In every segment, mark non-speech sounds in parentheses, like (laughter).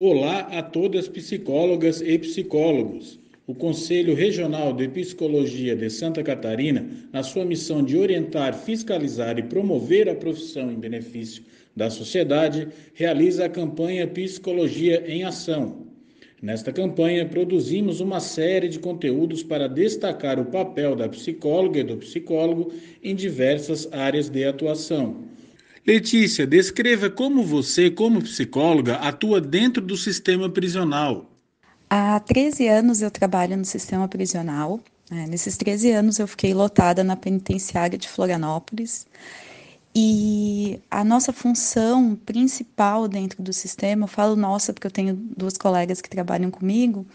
Olá a todas psicólogas e psicólogos. O Conselho Regional de Psicologia de Santa Catarina, na sua missão de orientar, fiscalizar e promover a profissão em benefício da sociedade, realiza a campanha Psicologia em Ação. Nesta campanha, produzimos uma série de conteúdos para destacar o papel da psicóloga e do psicólogo em diversas áreas de atuação. Letícia, descreva como você, como psicóloga, atua dentro do sistema prisional. Há 13 anos eu trabalho no sistema prisional. É, nesses 13 anos eu fiquei lotada na penitenciária de Florianópolis. E a nossa função principal dentro do sistema, eu falo nossa porque eu tenho duas colegas que trabalham comigo,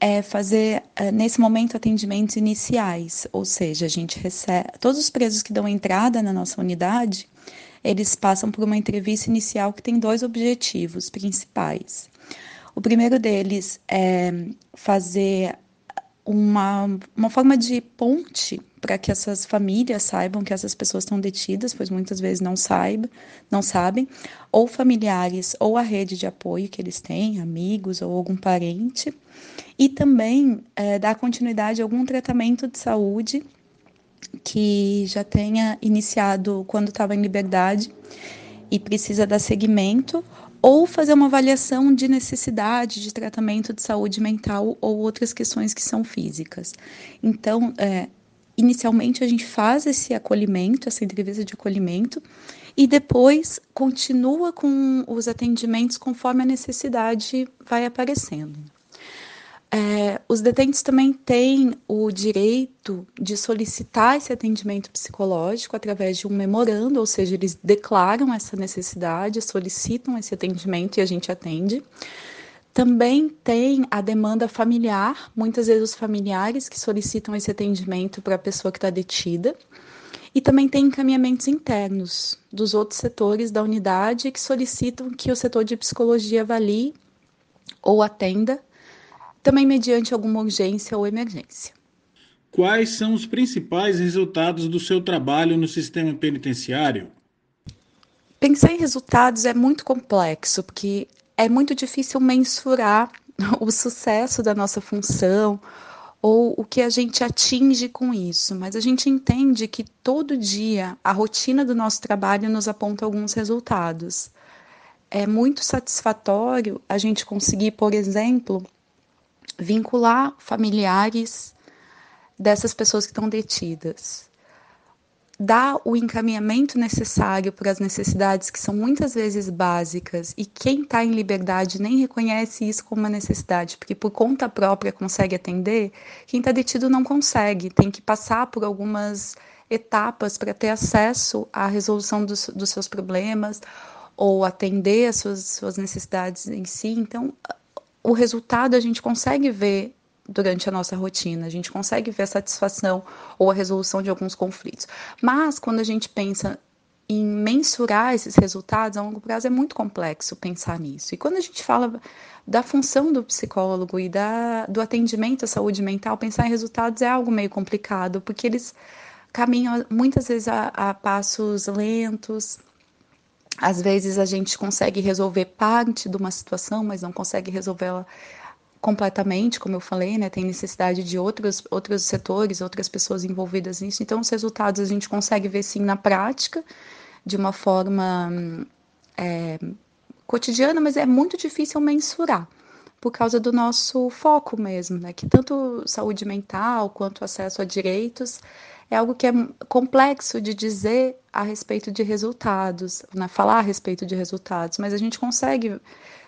é fazer, é, nesse momento, atendimentos iniciais, ou seja, a gente recebe. Todos os presos que dão entrada na nossa unidade, eles passam por uma entrevista inicial que tem dois objetivos principais. O primeiro deles é fazer uma, uma forma de ponte para que essas famílias saibam que essas pessoas estão detidas, pois muitas vezes não saibam, não sabem, ou familiares, ou a rede de apoio que eles têm, amigos ou algum parente, e também é, dar continuidade a algum tratamento de saúde que já tenha iniciado quando estava em liberdade e precisa dar seguimento, ou fazer uma avaliação de necessidade de tratamento de saúde mental ou outras questões que são físicas. Então, é, inicialmente a gente faz esse acolhimento, essa entrevista de acolhimento, e depois continua com os atendimentos conforme a necessidade vai aparecendo. É, os detentos também têm o direito de solicitar esse atendimento psicológico através de um memorando, ou seja, eles declaram essa necessidade, solicitam esse atendimento e a gente atende. Também tem a demanda familiar, muitas vezes os familiares que solicitam esse atendimento para a pessoa que está detida. E também tem encaminhamentos internos dos outros setores da unidade que solicitam que o setor de psicologia avalie ou atenda também mediante alguma urgência ou emergência. Quais são os principais resultados do seu trabalho no sistema penitenciário? Pensar em resultados é muito complexo, porque é muito difícil mensurar (laughs) o sucesso da nossa função ou o que a gente atinge com isso, mas a gente entende que todo dia a rotina do nosso trabalho nos aponta alguns resultados. É muito satisfatório a gente conseguir, por exemplo, vincular familiares dessas pessoas que estão detidas, dar o encaminhamento necessário para as necessidades que são muitas vezes básicas e quem está em liberdade nem reconhece isso como uma necessidade, porque por conta própria consegue atender, quem está detido não consegue, tem que passar por algumas etapas para ter acesso à resolução dos, dos seus problemas ou atender as suas, suas necessidades em si. Então, o resultado a gente consegue ver durante a nossa rotina, a gente consegue ver a satisfação ou a resolução de alguns conflitos. Mas quando a gente pensa em mensurar esses resultados a longo prazo é muito complexo pensar nisso. E quando a gente fala da função do psicólogo e da, do atendimento à saúde mental, pensar em resultados é algo meio complicado, porque eles caminham muitas vezes a, a passos lentos, às vezes a gente consegue resolver parte de uma situação, mas não consegue resolvê-la completamente, como eu falei, né? Tem necessidade de outros, outros setores, outras pessoas envolvidas nisso. Então, os resultados a gente consegue ver sim na prática, de uma forma é, cotidiana, mas é muito difícil mensurar por causa do nosso foco mesmo, né? Que tanto saúde mental quanto acesso a direitos é algo que é complexo de dizer a respeito de resultados, né? falar a respeito de resultados, mas a gente consegue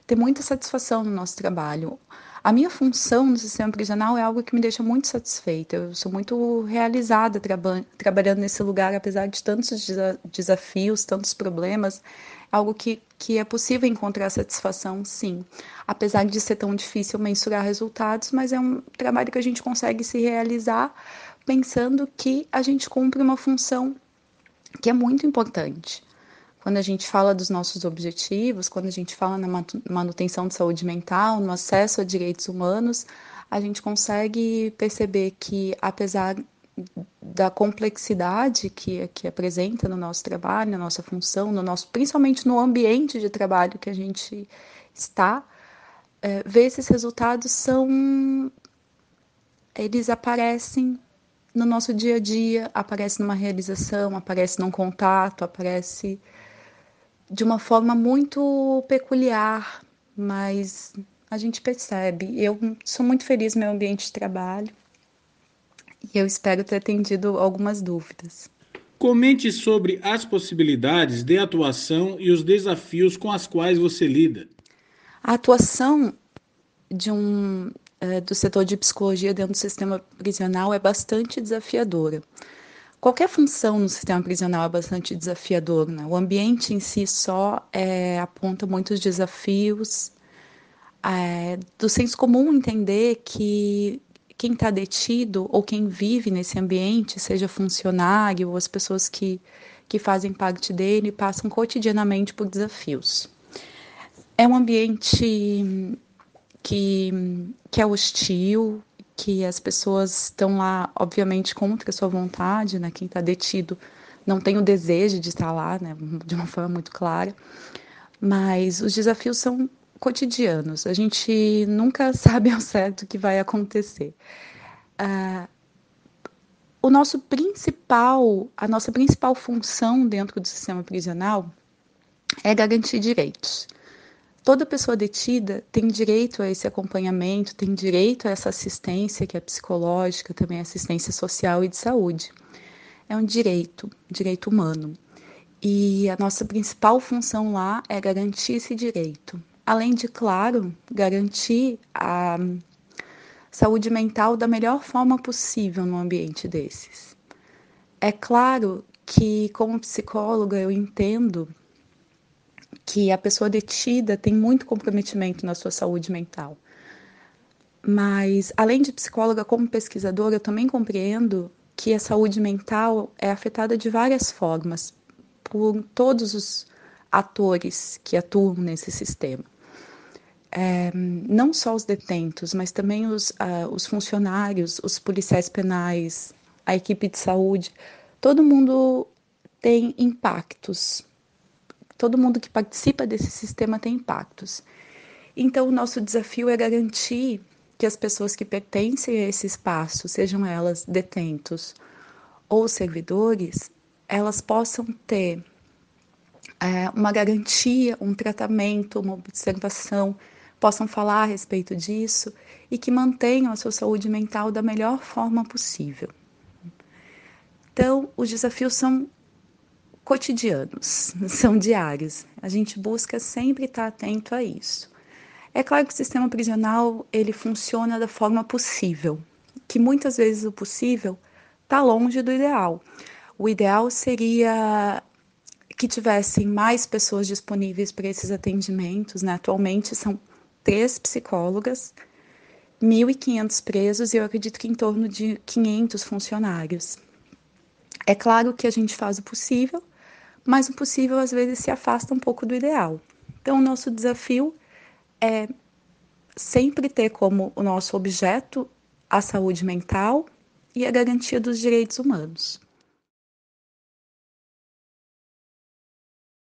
ter muita satisfação no nosso trabalho. A minha função no sistema prisional é algo que me deixa muito satisfeita. Eu sou muito realizada traba trabalhando nesse lugar, apesar de tantos desa desafios, tantos problemas. Algo que, que é possível encontrar satisfação, sim. Apesar de ser tão difícil mensurar resultados, mas é um trabalho que a gente consegue se realizar pensando que a gente cumpre uma função que é muito importante. Quando a gente fala dos nossos objetivos, quando a gente fala na manutenção de saúde mental, no acesso a direitos humanos, a gente consegue perceber que, apesar da complexidade que, que apresenta no nosso trabalho, na nossa função, no nosso, principalmente no ambiente de trabalho que a gente está, é, ver esses resultados são. Eles aparecem no nosso dia a dia, aparece numa realização, aparece num contato, aparece de uma forma muito peculiar, mas a gente percebe. Eu sou muito feliz no meu ambiente de trabalho e eu espero ter atendido algumas dúvidas. Comente sobre as possibilidades de atuação e os desafios com as quais você lida. A atuação de um é, do setor de psicologia dentro do sistema prisional é bastante desafiadora. Qualquer função no sistema prisional é bastante desafiador. Né? O ambiente em si só é, aponta muitos desafios. É, do senso comum entender que quem está detido ou quem vive nesse ambiente, seja funcionário ou as pessoas que, que fazem parte dele, passam cotidianamente por desafios. É um ambiente que, que é hostil, que as pessoas estão lá, obviamente, contra a sua vontade, né? Quem está detido não tem o desejo de estar lá, né? De uma forma muito clara. Mas os desafios são cotidianos. A gente nunca (laughs) sabe ao certo o que vai acontecer. Uh, o nosso principal, a nossa principal função dentro do sistema prisional é garantir direitos. Toda pessoa detida tem direito a esse acompanhamento, tem direito a essa assistência que é psicológica, também assistência social e de saúde. É um direito, direito humano. E a nossa principal função lá é garantir esse direito. Além de, claro, garantir a saúde mental da melhor forma possível no ambiente desses. É claro que, como psicóloga, eu entendo que a pessoa detida tem muito comprometimento na sua saúde mental. Mas, além de psicóloga, como pesquisadora, eu também compreendo que a saúde mental é afetada de várias formas por todos os atores que atuam nesse sistema. É, não só os detentos, mas também os, uh, os funcionários, os policiais penais, a equipe de saúde, todo mundo tem impactos todo mundo que participa desse sistema tem impactos. Então, o nosso desafio é garantir que as pessoas que pertencem a esse espaço, sejam elas detentos ou servidores, elas possam ter é, uma garantia, um tratamento, uma observação, possam falar a respeito disso e que mantenham a sua saúde mental da melhor forma possível. Então, os desafios são cotidianos, (laughs) são diários. A gente busca sempre estar atento a isso. É claro que o sistema prisional ele funciona da forma possível, que muitas vezes o possível está longe do ideal. O ideal seria que tivessem mais pessoas disponíveis para esses atendimentos. Né? Atualmente são três psicólogas, 1.500 presos e eu acredito que em torno de 500 funcionários. É claro que a gente faz o possível, mas o possível às vezes se afasta um pouco do ideal. Então, o nosso desafio é sempre ter como o nosso objeto a saúde mental e a garantia dos direitos humanos.